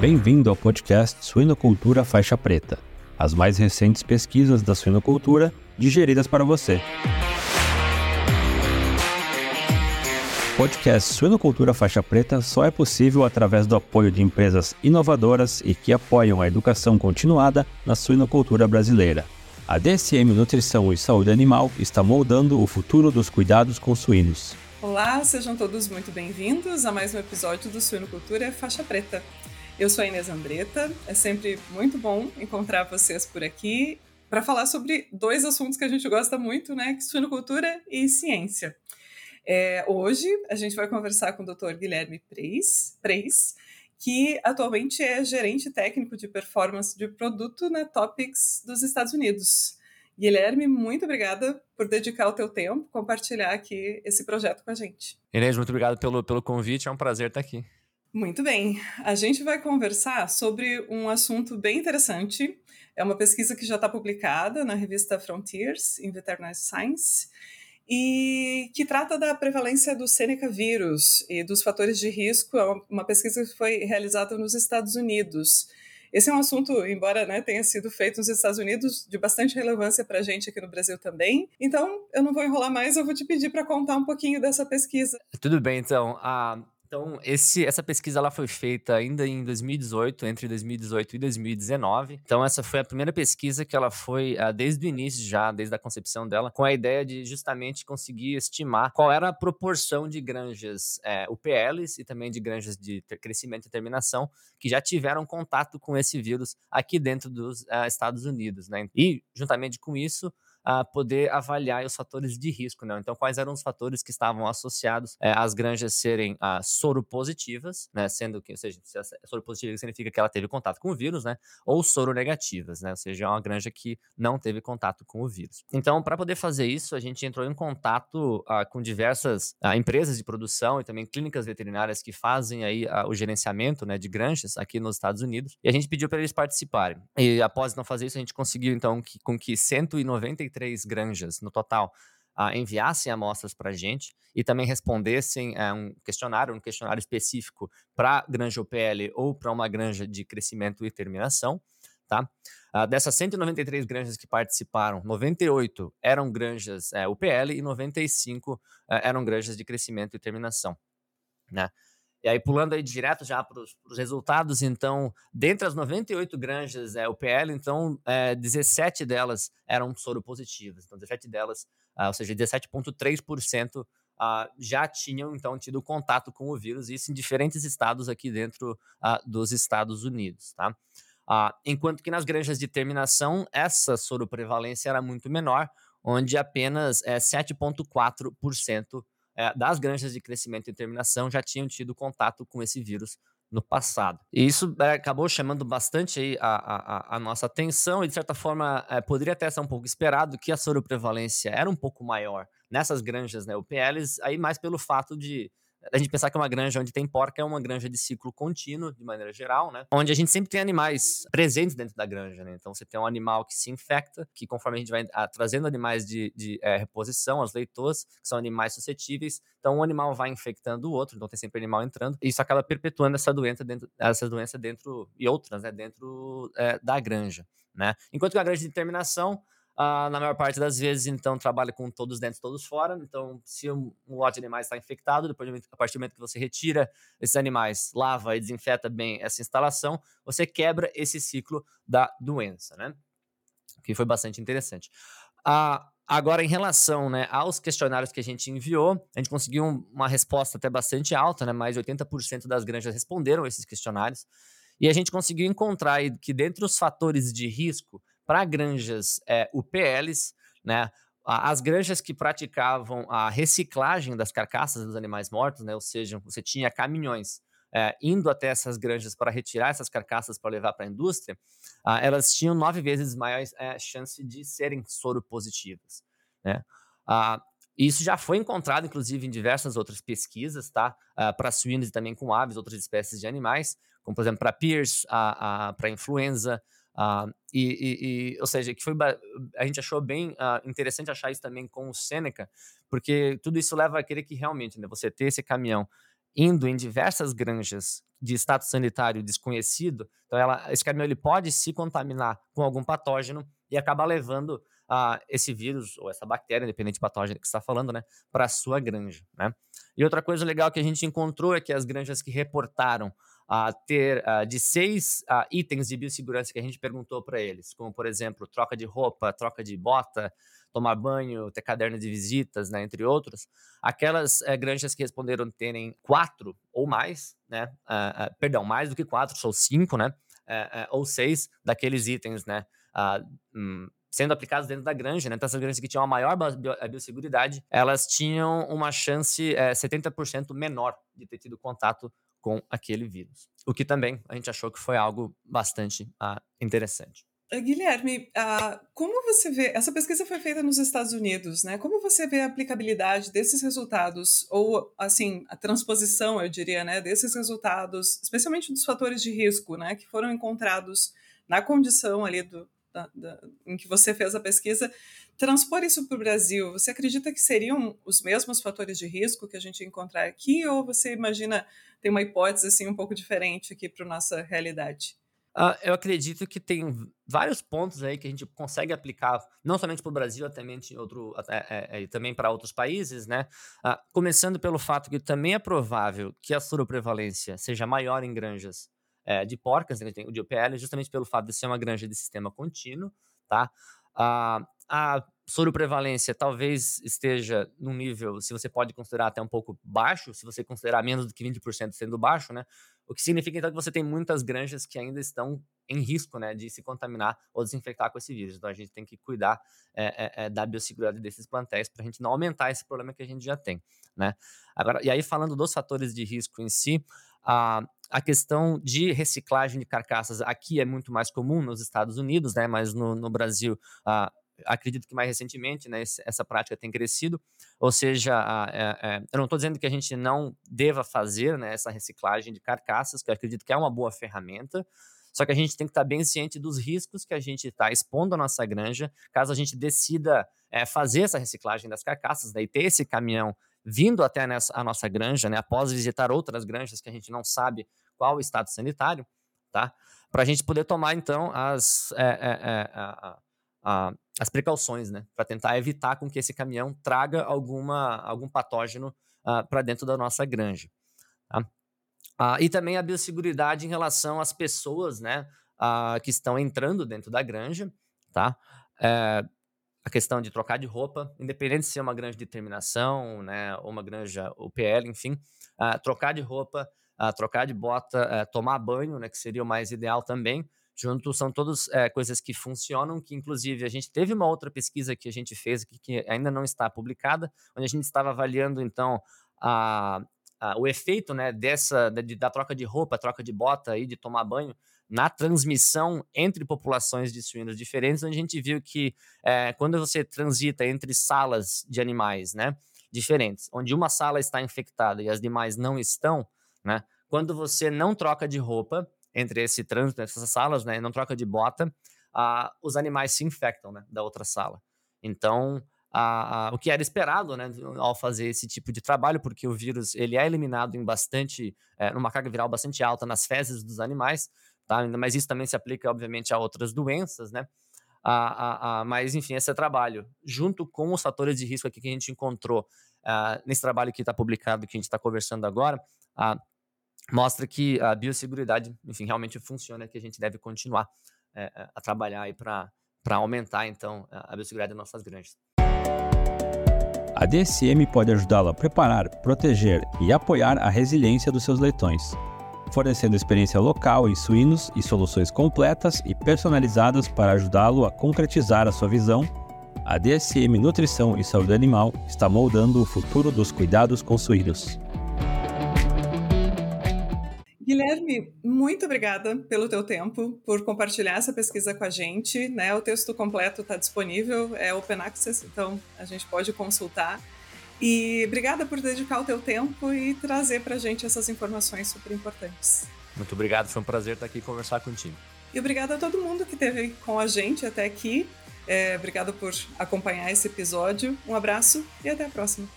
Bem-vindo ao podcast Suinocultura Faixa Preta, as mais recentes pesquisas da suinocultura digeridas para você. O podcast Suinocultura Faixa Preta só é possível através do apoio de empresas inovadoras e que apoiam a educação continuada na suinocultura brasileira. A DSM Nutrição e Saúde Animal está moldando o futuro dos cuidados com suínos. Olá, sejam todos muito bem-vindos a mais um episódio do Suinocultura Faixa Preta. Eu sou a Inês Andretta, é sempre muito bom encontrar vocês por aqui para falar sobre dois assuntos que a gente gosta muito, né? Suinocultura e ciência. É, hoje a gente vai conversar com o Dr. Guilherme Preis, Preis, que atualmente é gerente técnico de performance de produto na Topics dos Estados Unidos. Guilherme, muito obrigada por dedicar o teu tempo, compartilhar aqui esse projeto com a gente. Inês, muito obrigado pelo, pelo convite, é um prazer estar aqui. Muito bem, a gente vai conversar sobre um assunto bem interessante. É uma pesquisa que já está publicada na revista Frontiers in Veterinary Science e que trata da prevalência do Seneca vírus e dos fatores de risco. É uma pesquisa que foi realizada nos Estados Unidos. Esse é um assunto, embora né, tenha sido feito nos Estados Unidos, de bastante relevância para a gente aqui no Brasil também. Então, eu não vou enrolar mais, eu vou te pedir para contar um pouquinho dessa pesquisa. Tudo bem, então. A então, esse, essa pesquisa ela foi feita ainda em 2018, entre 2018 e 2019. Então, essa foi a primeira pesquisa que ela foi, uh, desde o início já, desde a concepção dela, com a ideia de justamente conseguir estimar qual era a proporção de granjas é, UPLs e também de granjas de crescimento e terminação que já tiveram contato com esse vírus aqui dentro dos uh, Estados Unidos. Né? E, juntamente com isso, a poder avaliar os fatores de risco. Né? Então, quais eram os fatores que estavam associados é, às granjas serem ah, soropositivas, né? sendo que, ou seja, se soropositiva significa que ela teve contato com o vírus, né? ou soronegativas, né? ou seja, é uma granja que não teve contato com o vírus. Então, para poder fazer isso, a gente entrou em contato ah, com diversas ah, empresas de produção e também clínicas veterinárias que fazem aí o gerenciamento né, de granjas aqui nos Estados Unidos, e a gente pediu para eles participarem. E após não fazer isso, a gente conseguiu, então, que, com que 193 três granjas no total uh, enviassem amostras para a gente e também respondessem uh, um questionário, um questionário específico para granja UPL ou para uma granja de crescimento e terminação. Tá? Uh, dessas 193 granjas que participaram, 98 eram granjas uh, UPL e 95 uh, eram granjas de crescimento e terminação. Né? E aí, pulando aí direto já para os resultados, então, dentre as 98 granjas é, UPL, então, é, 17 delas eram soropositivas. Então, 17 delas, ah, ou seja, 17,3% ah, já tinham, então, tido contato com o vírus, isso em diferentes estados aqui dentro ah, dos Estados Unidos, tá? Ah, enquanto que nas granjas de terminação, essa soroprevalência era muito menor, onde apenas é, 7,4% é, das granjas de crescimento e terminação já tinham tido contato com esse vírus no passado. E isso é, acabou chamando bastante a, a, a, nossa atenção e, de certa forma, é, poderia até ser um pouco esperado que a soroprevalência era um pouco maior nessas granjas né, UPLs, aí mais pelo fato de a gente pensar que uma granja onde tem porca é uma granja de ciclo contínuo, de maneira geral, né? Onde a gente sempre tem animais presentes dentro da granja, né? Então você tem um animal que se infecta, que conforme a gente vai a, ah, trazendo animais de, de é, reposição, as leitoas, que são animais suscetíveis, então um animal vai infectando o outro, então tem sempre animal entrando, e isso acaba perpetuando essa doença dentro, essa doença dentro, e outras, né? Dentro é, da granja, né? Enquanto que a granja de terminação, Uh, na maior parte das vezes, então, trabalha com todos dentro, todos fora. Então, se um, um lote de animais está infectado, depois, a partir do momento que você retira esses animais, lava e desinfeta bem essa instalação, você quebra esse ciclo da doença, né? Que foi bastante interessante. Uh, agora, em relação né, aos questionários que a gente enviou, a gente conseguiu uma resposta até bastante alta, né? Mais de 80% das granjas responderam esses questionários. E a gente conseguiu encontrar que, dentre os fatores de risco, para granjas é, UPLs, né? As granjas que praticavam a reciclagem das carcaças dos animais mortos, né? Ou seja, você tinha caminhões é, indo até essas granjas para retirar essas carcaças para levar para a indústria, ah, elas tinham nove vezes maior é, chance de serem soropositivas. Né? Ah, isso já foi encontrado, inclusive, em diversas outras pesquisas, tá? Ah, para suínos e também com aves, outras espécies de animais, como, por exemplo, para PIRS, para influenza, Uh, e, e, e, ou seja, que foi a gente achou bem uh, interessante achar isso também com o Seneca, porque tudo isso leva a querer que realmente né, você ter esse caminhão indo em diversas granjas de status sanitário desconhecido, então ela, esse caminhão ele pode se contaminar com algum patógeno e acabar levando uh, esse vírus ou essa bactéria, independente patógeno que está falando, né, para a sua granja, né? E outra coisa legal que a gente encontrou é que as granjas que reportaram a uh, ter uh, de seis uh, itens de biossegurança que a gente perguntou para eles, como por exemplo troca de roupa, troca de bota, tomar banho, ter caderno de visitas, né, entre outros, aquelas é, granjas que responderam terem quatro ou mais, né, perdão, mais do que quatro, são cinco, né, é, é, ou seis daqueles itens, né, hum, sendo aplicados dentro da granja, né? Então, essas granjas que tinham a maior biosseguridade, elas tinham uma chance é, 70% menor de ter tido contato com aquele vírus. O que também a gente achou que foi algo bastante ah, interessante. Eh, Guilherme, uh, como você vê? Essa pesquisa foi feita nos Estados Unidos, né? Como você vê a aplicabilidade desses resultados, ou assim, a transposição, eu diria, né, desses resultados, especialmente dos fatores de risco, né, que foram encontrados na condição ali do, da, da, em que você fez a pesquisa, transpor isso para o Brasil, você acredita que seriam os mesmos fatores de risco que a gente encontrar aqui, ou você imagina tem uma hipótese assim um pouco diferente aqui para nossa realidade? Uh, eu acredito que tem vários pontos aí que a gente consegue aplicar, não somente para o Brasil, até outro, é, é, também para outros países, né? Uh, começando pelo fato que também é provável que a soroprevalência seja maior em granjas é, de porcas, né, de OPL, justamente pelo fato de ser uma granja de sistema contínuo, tá? Uh, a soroprevalência talvez esteja num nível, se você pode considerar até um pouco baixo, se você considerar menos do que 20% sendo baixo, né? O que significa então que você tem muitas granjas que ainda estão em risco né, de se contaminar ou desinfectar com esse vírus. Então a gente tem que cuidar é, é, da biossegurança desses plantéis para a gente não aumentar esse problema que a gente já tem. Né? Agora, e aí, falando dos fatores de risco em si, a, a questão de reciclagem de carcaças aqui é muito mais comum nos Estados Unidos, né? mas no, no Brasil. A, acredito que mais recentemente né, essa prática tem crescido, ou seja, é, é, eu não estou dizendo que a gente não deva fazer né, essa reciclagem de carcaças, que eu acredito que é uma boa ferramenta, só que a gente tem que estar bem ciente dos riscos que a gente está expondo à nossa granja, caso a gente decida é, fazer essa reciclagem das carcaças, né, e ter esse caminhão vindo até a nossa granja, né, após visitar outras granjas que a gente não sabe qual o estado sanitário, tá? Para a gente poder tomar, então, as, é, é, a, a, as precauções, né, para tentar evitar com que esse caminhão traga alguma, algum patógeno uh, ah, para dentro da nossa granja. Tá? Uh, e também a biosseguridade em relação às pessoas, né, uh, que estão entrando dentro da granja, tá? É, a questão de trocar de roupa, independente se é uma granja de terminação, né, ou uma granja UPL, enfim, trocar de roupa, trocar de bota, eh, tomar banho, né, que seria o mais ideal também, junto são todas é, coisas que funcionam, que inclusive a gente teve uma outra pesquisa que a gente fez que, que ainda não está publicada, onde a gente estava avaliando então a, a, o efeito né, dessa da, da troca de roupa, troca de bota e de tomar banho na transmissão entre populações de suínos diferentes, onde a gente viu que é, quando você transita entre salas de animais, né, diferentes, onde uma sala está infectada e as demais não estão, né, quando você não troca de roupa, entre esse trânsito, essas salas, né, não troca de bota, ah, os animais se infectam, né, da outra sala. Então, o que era esperado, né, ao fazer esse tipo de trabalho, porque o vírus ele é eliminado em bastante, é, numa carga viral bastante alta nas fezes dos animais, tá? Mas isso também se aplica, obviamente, a outras doenças, né? Ah, ah, ah, mas, enfim, esse é trabalho, junto com os fatores de risco aqui que a gente encontrou ah, nesse trabalho que está publicado, que a gente está conversando agora, ah, mostra que a biosseguridade, enfim, realmente funciona, que a gente deve continuar é, a trabalhar aí para aumentar, então, a biosseguridade das nossas granjas. A DSM pode ajudá-lo a preparar, proteger e apoiar a resiliência dos seus leitões, fornecendo experiência local em suínos e soluções completas e personalizadas para ajudá-lo a concretizar a sua visão. A DSM Nutrição e Saúde Animal está moldando o futuro dos cuidados com suínos. Guilherme, muito obrigada pelo teu tempo, por compartilhar essa pesquisa com a gente. Né? O texto completo está disponível, é Open Access, então a gente pode consultar. E obrigada por dedicar o teu tempo e trazer para a gente essas informações super importantes. Muito obrigado, foi um prazer estar aqui e conversar contigo. E obrigada a todo mundo que esteve com a gente até aqui. É, obrigada por acompanhar esse episódio. Um abraço e até a próxima.